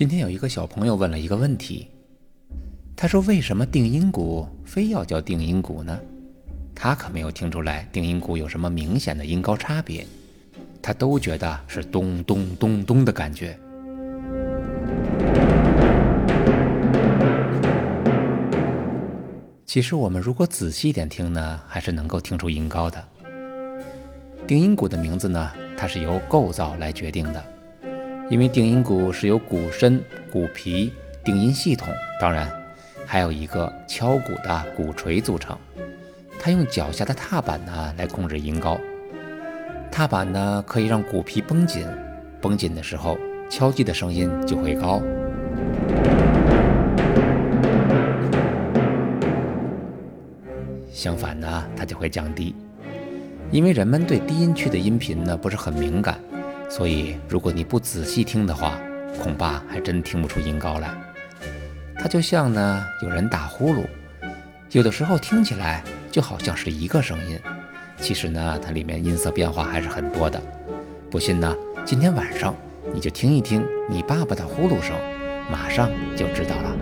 今天有一个小朋友问了一个问题，他说：“为什么定音鼓非要叫定音鼓呢？”他可没有听出来定音鼓有什么明显的音高差别，他都觉得是咚咚咚咚的感觉。其实我们如果仔细一点听呢，还是能够听出音高的。定音鼓的名字呢，它是由构造来决定的。因为定音鼓是由鼓身、鼓皮、定音系统，当然还有一个敲鼓的鼓槌组成。它用脚下的踏板呢来控制音高。踏板呢可以让鼓皮绷紧，绷紧的时候敲击的声音就会高。相反呢，它就会降低。因为人们对低音区的音频呢不是很敏感。所以，如果你不仔细听的话，恐怕还真听不出音高来。它就像呢，有人打呼噜，有的时候听起来就好像是一个声音，其实呢，它里面音色变化还是很多的。不信呢，今天晚上你就听一听你爸爸的呼噜声，马上就知道了。